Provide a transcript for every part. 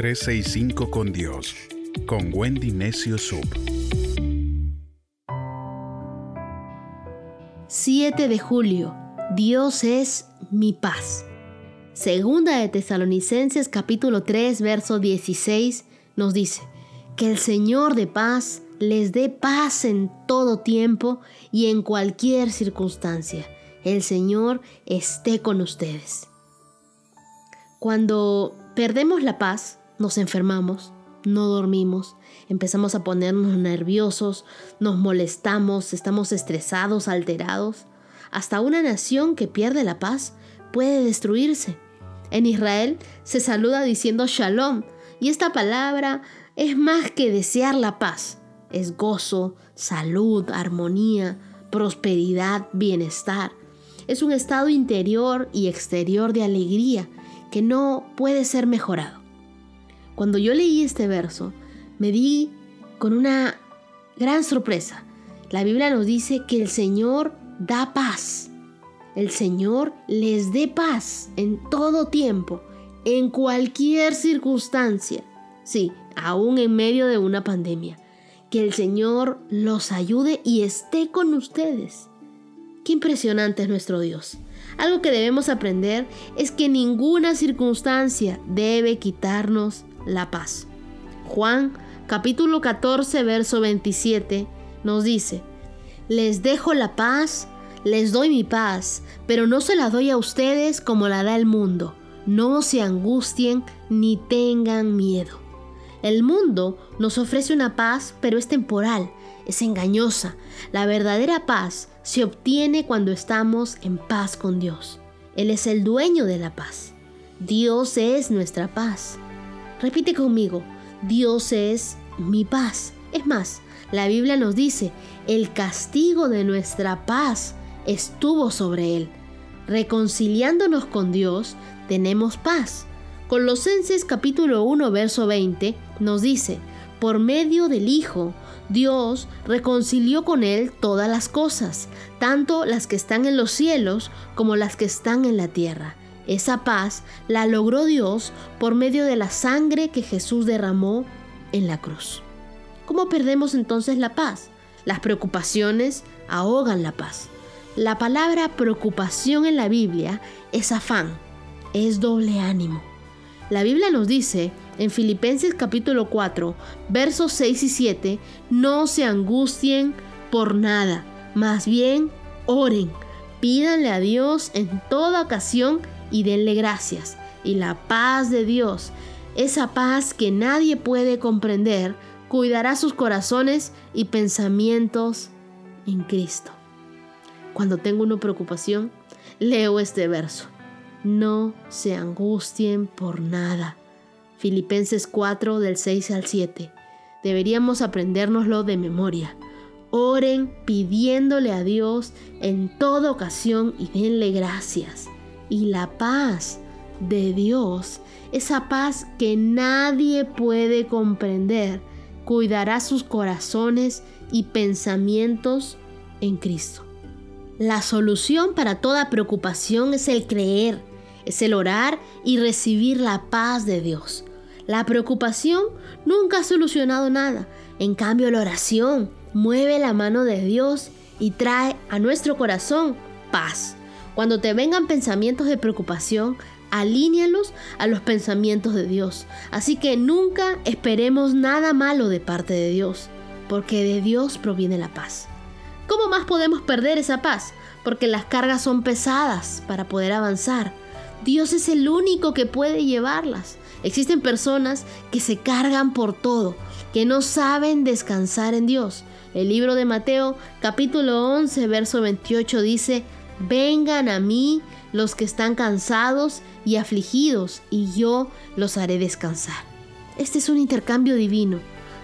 365 con Dios, con Wendy Necio Sub. 7 de julio. Dios es mi paz. Segunda de Tesalonicenses capítulo 3 verso 16 nos dice, que el Señor de paz les dé paz en todo tiempo y en cualquier circunstancia. El Señor esté con ustedes. Cuando perdemos la paz, nos enfermamos, no dormimos, empezamos a ponernos nerviosos, nos molestamos, estamos estresados, alterados. Hasta una nación que pierde la paz puede destruirse. En Israel se saluda diciendo shalom, y esta palabra es más que desear la paz. Es gozo, salud, armonía, prosperidad, bienestar. Es un estado interior y exterior de alegría que no puede ser mejorado. Cuando yo leí este verso, me di con una gran sorpresa. La Biblia nos dice que el Señor da paz. El Señor les dé paz en todo tiempo, en cualquier circunstancia. Sí, aún en medio de una pandemia. Que el Señor los ayude y esté con ustedes. Qué impresionante es nuestro Dios. Algo que debemos aprender es que ninguna circunstancia debe quitarnos la paz. Juan capítulo 14 verso 27 nos dice, les dejo la paz, les doy mi paz, pero no se la doy a ustedes como la da el mundo. No se angustien ni tengan miedo. El mundo nos ofrece una paz, pero es temporal, es engañosa. La verdadera paz se obtiene cuando estamos en paz con Dios. Él es el dueño de la paz. Dios es nuestra paz. Repite conmigo, Dios es mi paz. Es más, la Biblia nos dice, el castigo de nuestra paz estuvo sobre él. Reconciliándonos con Dios, tenemos paz. Colosenses capítulo 1 verso 20 nos dice, por medio del Hijo, Dios reconcilió con Él todas las cosas, tanto las que están en los cielos como las que están en la tierra. Esa paz la logró Dios por medio de la sangre que Jesús derramó en la cruz. ¿Cómo perdemos entonces la paz? Las preocupaciones ahogan la paz. La palabra preocupación en la Biblia es afán, es doble ánimo. La Biblia nos dice en Filipenses capítulo 4, versos 6 y 7, no se angustien por nada, más bien oren, pídanle a Dios en toda ocasión y denle gracias. Y la paz de Dios, esa paz que nadie puede comprender, cuidará sus corazones y pensamientos en Cristo. Cuando tengo una preocupación, leo este verso no se angustien por nada. Filipenses 4 del 6 al 7. Deberíamos aprendérnoslo de memoria. Oren pidiéndole a Dios en toda ocasión y denle gracias. Y la paz de Dios, esa paz que nadie puede comprender, cuidará sus corazones y pensamientos en Cristo. La solución para toda preocupación es el creer es el orar y recibir la paz de Dios. La preocupación nunca ha solucionado nada. En cambio, la oración mueve la mano de Dios y trae a nuestro corazón paz. Cuando te vengan pensamientos de preocupación, alíñalos a los pensamientos de Dios. Así que nunca esperemos nada malo de parte de Dios, porque de Dios proviene la paz. ¿Cómo más podemos perder esa paz? Porque las cargas son pesadas para poder avanzar. Dios es el único que puede llevarlas. Existen personas que se cargan por todo, que no saben descansar en Dios. El libro de Mateo capítulo 11 verso 28 dice, vengan a mí los que están cansados y afligidos, y yo los haré descansar. Este es un intercambio divino.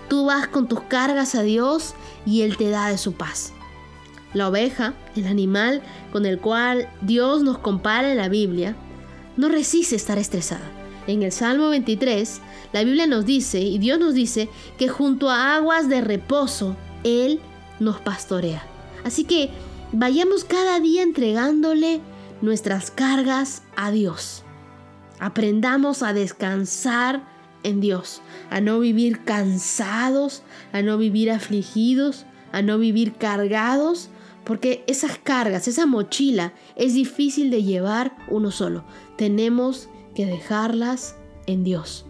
Tú vas con tus cargas a Dios y Él te da de su paz. La oveja, el animal con el cual Dios nos compara en la Biblia, no resiste estar estresada. En el Salmo 23, la Biblia nos dice, y Dios nos dice, que junto a aguas de reposo, Él nos pastorea. Así que vayamos cada día entregándole nuestras cargas a Dios. Aprendamos a descansar en Dios, a no vivir cansados, a no vivir afligidos, a no vivir cargados, porque esas cargas, esa mochila es difícil de llevar uno solo. Tenemos que dejarlas en Dios.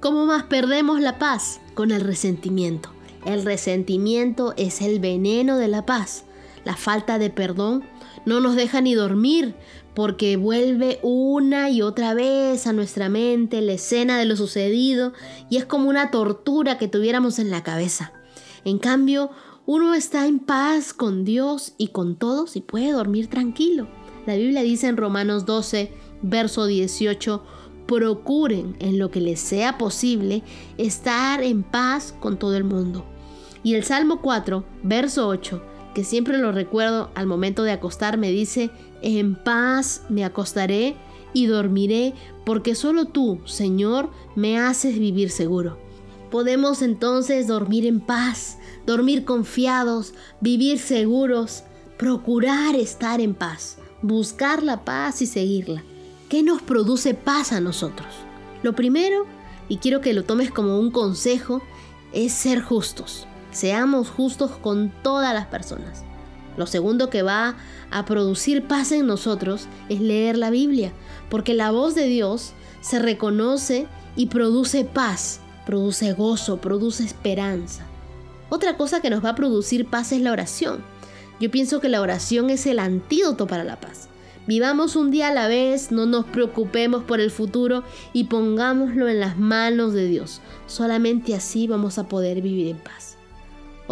¿Cómo más perdemos la paz? Con el resentimiento. El resentimiento es el veneno de la paz. La falta de perdón no nos deja ni dormir porque vuelve una y otra vez a nuestra mente la escena de lo sucedido y es como una tortura que tuviéramos en la cabeza. En cambio, uno está en paz con Dios y con todos y puede dormir tranquilo. La Biblia dice en Romanos 12, verso 18, procuren en lo que les sea posible estar en paz con todo el mundo. Y el Salmo 4, verso 8, que siempre lo recuerdo al momento de acostarme, dice, en paz me acostaré y dormiré, porque solo tú, Señor, me haces vivir seguro. Podemos entonces dormir en paz, dormir confiados, vivir seguros, procurar estar en paz, buscar la paz y seguirla. ¿Qué nos produce paz a nosotros? Lo primero, y quiero que lo tomes como un consejo, es ser justos. Seamos justos con todas las personas. Lo segundo que va a producir paz en nosotros es leer la Biblia, porque la voz de Dios se reconoce y produce paz, produce gozo, produce esperanza. Otra cosa que nos va a producir paz es la oración. Yo pienso que la oración es el antídoto para la paz. Vivamos un día a la vez, no nos preocupemos por el futuro y pongámoslo en las manos de Dios. Solamente así vamos a poder vivir en paz.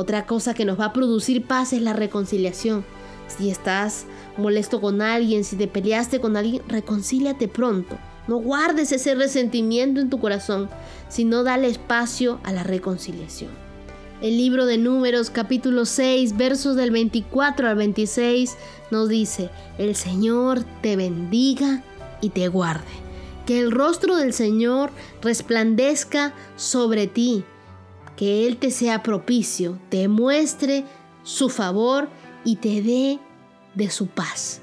Otra cosa que nos va a producir paz es la reconciliación. Si estás molesto con alguien, si te peleaste con alguien, reconcíliate pronto. No guardes ese resentimiento en tu corazón, sino dale espacio a la reconciliación. El libro de Números capítulo 6 versos del 24 al 26 nos dice, el Señor te bendiga y te guarde. Que el rostro del Señor resplandezca sobre ti, que Él te sea propicio, te muestre su favor y te dé de su paz.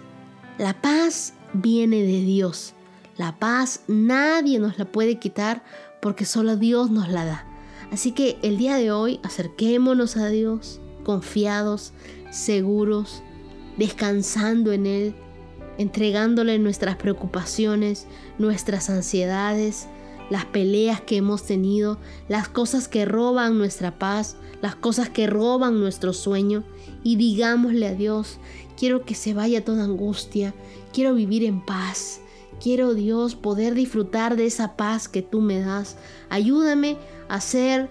La paz viene de Dios. La paz nadie nos la puede quitar porque solo Dios nos la da. Así que el día de hoy acerquémonos a Dios confiados, seguros, descansando en Él, entregándole nuestras preocupaciones, nuestras ansiedades, las peleas que hemos tenido, las cosas que roban nuestra paz, las cosas que roban nuestro sueño y digámosle a Dios, quiero que se vaya toda angustia, quiero vivir en paz, quiero Dios poder disfrutar de esa paz que tú me das. Ayúdame a ser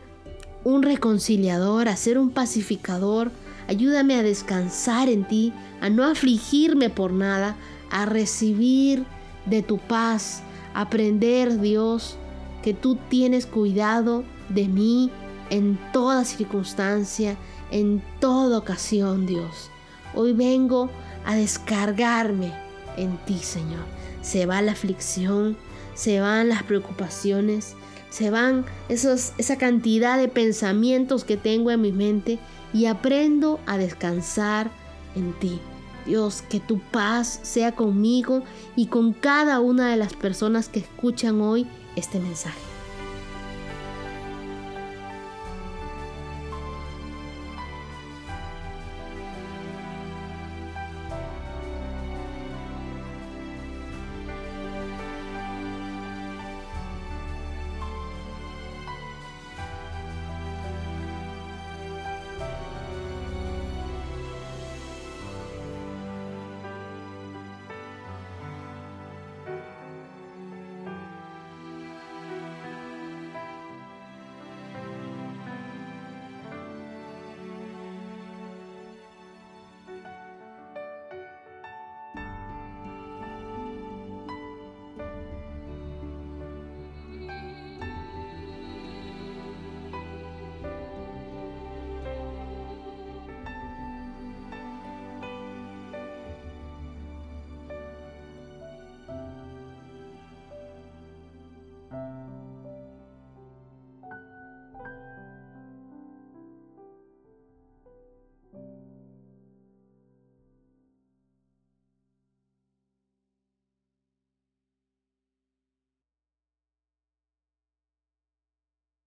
un reconciliador, a ser un pacificador. Ayúdame a descansar en ti, a no afligirme por nada, a recibir de tu paz, aprender Dios que tú tienes cuidado de mí en toda circunstancia, en toda ocasión, Dios. Hoy vengo a descargarme en ti, Señor. Se va la aflicción, se van las preocupaciones, se van esos, esa cantidad de pensamientos que tengo en mi mente y aprendo a descansar en ti. Dios, que tu paz sea conmigo y con cada una de las personas que escuchan hoy este mensaje.